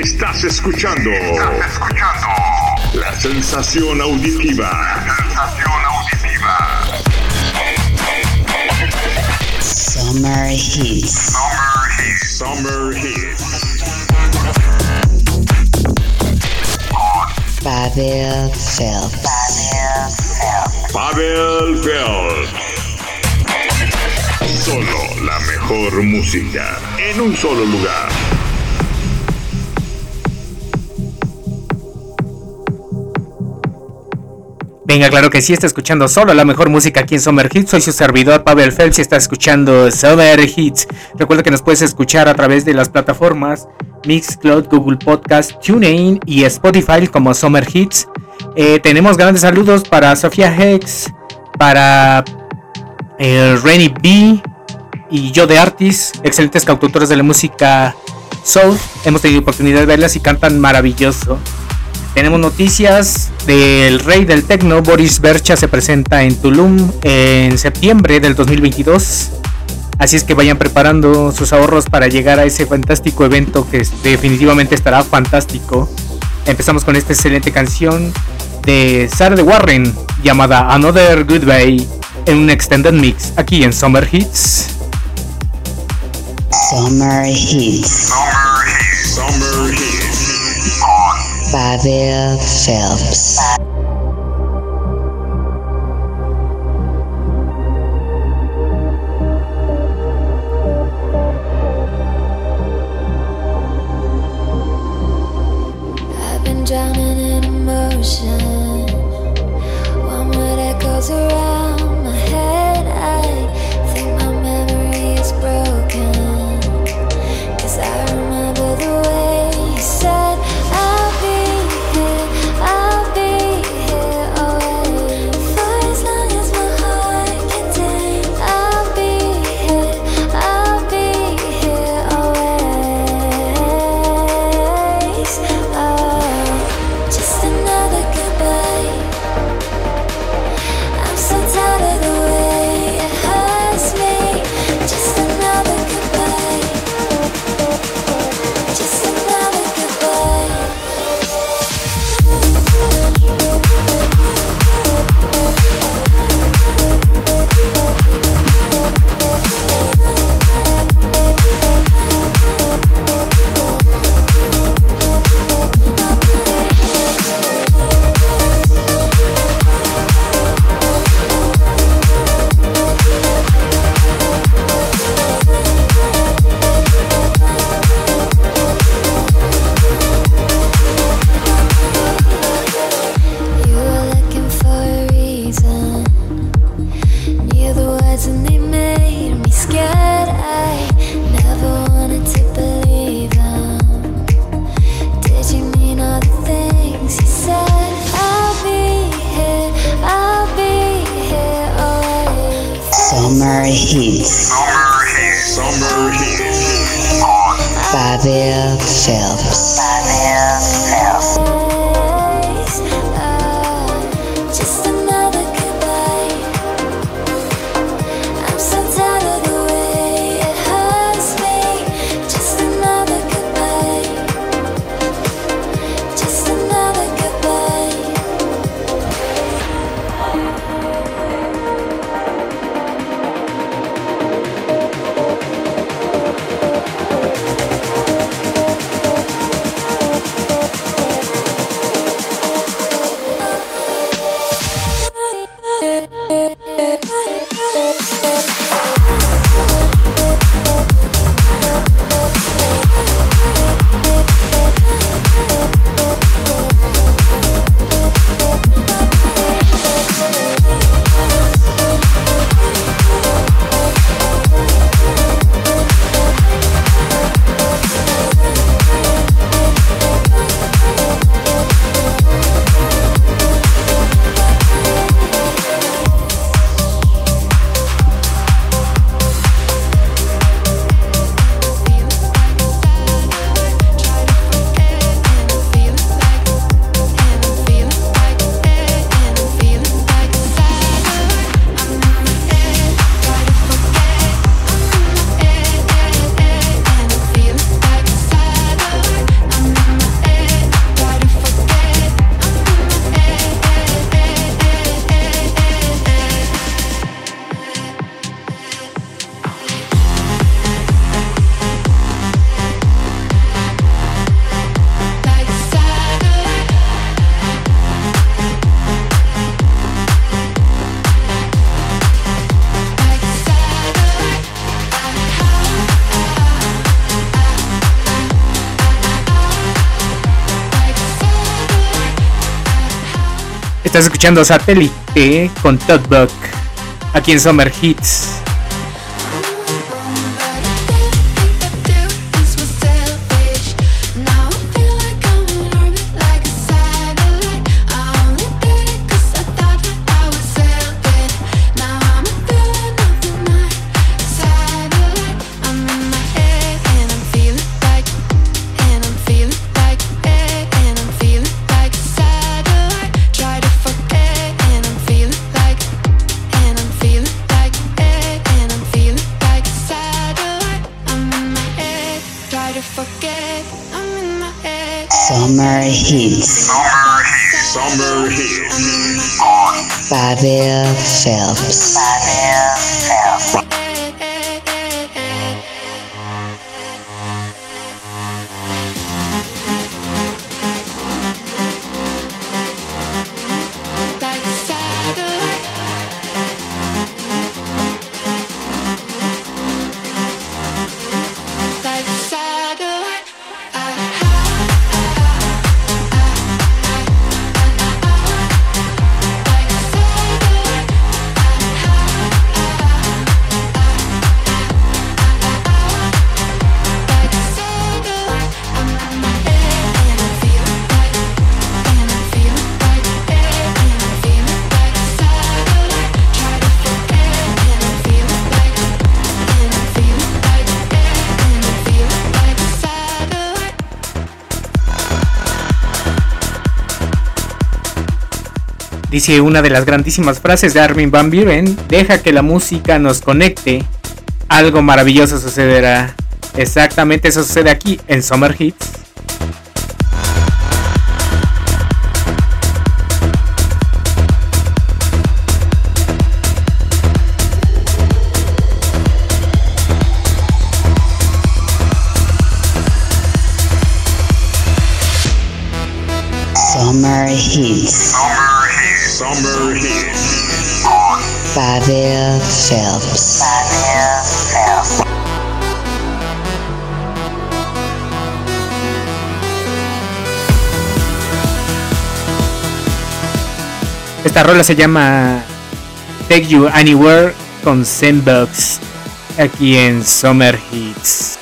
Estás escuchando. Estás escuchando. La sensación auditiva. La sensación auditiva. Summer Hits. Summer Hits. Summer Hits. Pavel Phelps. Pavel Phelps. Mejor música en un solo lugar. Venga, claro que sí, está escuchando solo la mejor música aquí en Summer Hits. Soy su servidor Pavel Phelps y está escuchando Summer Hits. Recuerda que nos puedes escuchar a través de las plataformas Mixcloud, Google Podcast, TuneIn y Spotify como Summer Hits. Eh, tenemos grandes saludos para Sofía Hex, para eh, Renny B y yo de Artis, excelentes cantautores de la música soul. Hemos tenido oportunidad de verlas y cantan maravilloso. Tenemos noticias del rey del tecno, Boris Bercha, se presenta en Tulum en septiembre del 2022. Así es que vayan preparando sus ahorros para llegar a ese fantástico evento que definitivamente estará fantástico. Empezamos con esta excelente canción de Sarah de Warren llamada Another Goodbye en un extended mix aquí en Summer Hits. Summer Hits. Summer Hits. Summer Hits. Pavel Phelps. Yeah. Estás escuchando Satélite con Todd Buck aquí en Summer Hits. Summer Hits. Summer Hits. Summer Hits. Pavel Phelps. Pavel Dice una de las grandísimas frases de Armin Van Buren, deja que la música nos conecte, algo maravilloso sucederá. Exactamente eso sucede aquí en Summer Hits. Summer Hits. Summer Hits. Pavel Phelps. Pavel Phelps. Esta rola se llama Take You Anywhere con Zenbox aquí en Summer Hits.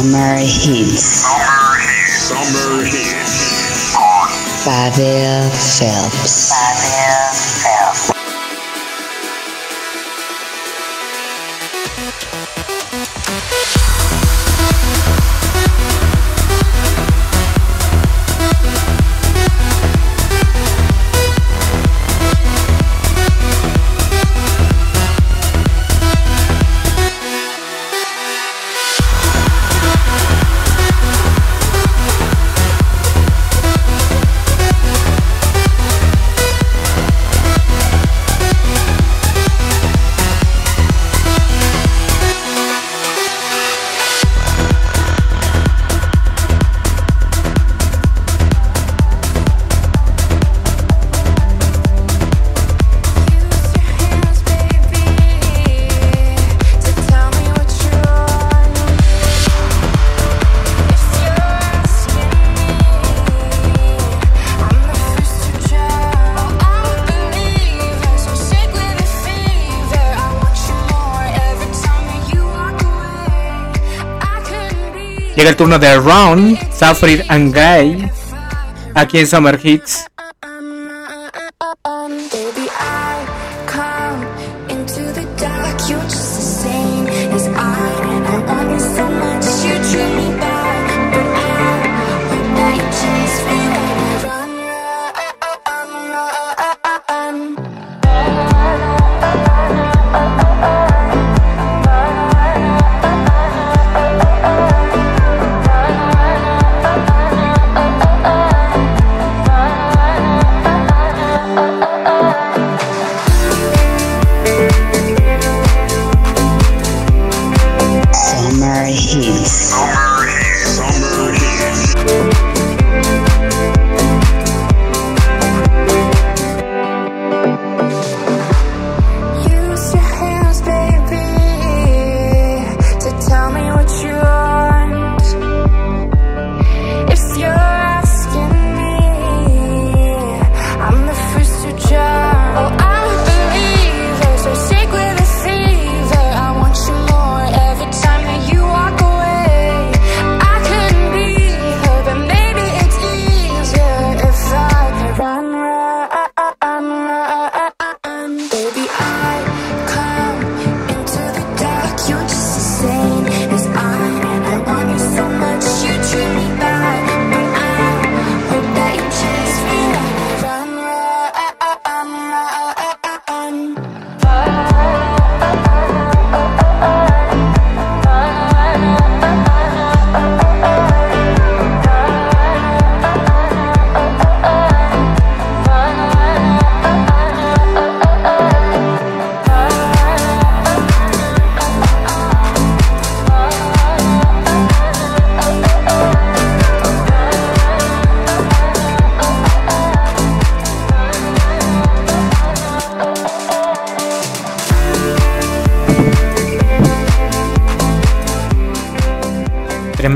Summer Hits. Summer Hits. Summer Hits. Pavel Phelps. Llega el turno de Ron, Safrid and Guy, aquí en Summer Hits. Come Summer Hits.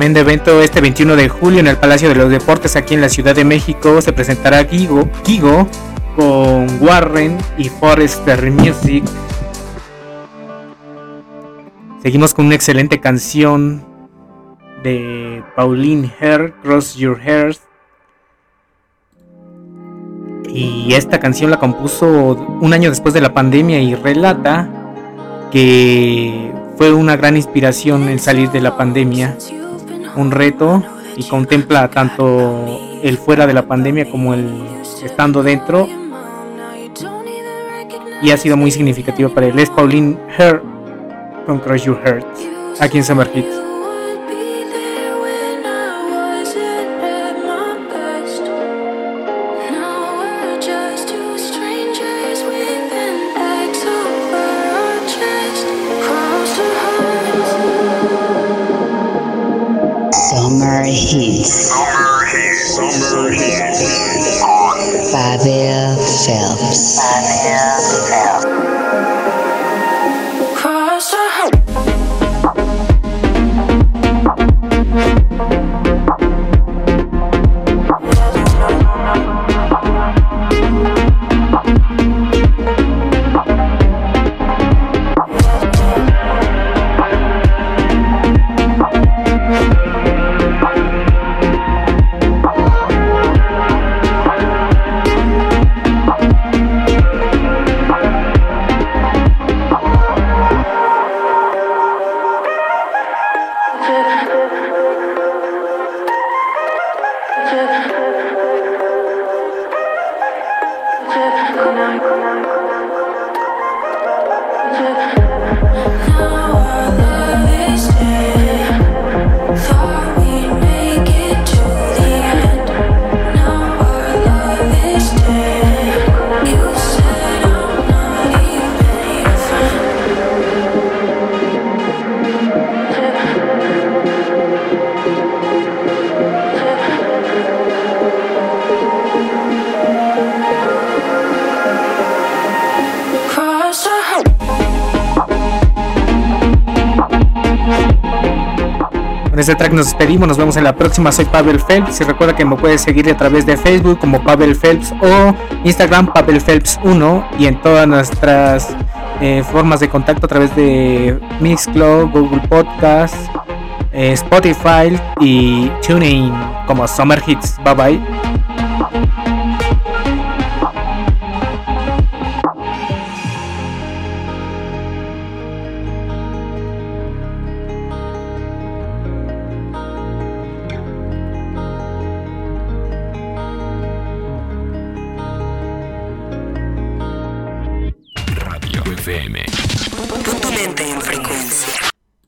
Tremendo evento este 21 de julio en el Palacio de los Deportes aquí en la Ciudad de México. Se presentará Gigo, Gigo con Warren y Forrester Music. Seguimos con una excelente canción de Pauline Hair, Cross Your Hairs. Y esta canción la compuso un año después de la pandemia y relata que fue una gran inspiración en salir de la pandemia, un reto y contempla tanto el fuera de la pandemia como el estando dentro y ha sido muy significativa para él. Es Pauline Hair con Crush Your Heart aquí en Summer Hits. Pavel Con este track nos despedimos, nos vemos en la próxima. Soy Pavel Phelps y recuerda que me puedes seguir a través de Facebook como Pavel Phelps o Instagram Pavel Phelps 1 y en todas nuestras eh, formas de contacto a través de Mixcloud, Google Podcast, eh, Spotify y TuneIn como Summer Hits. Bye bye.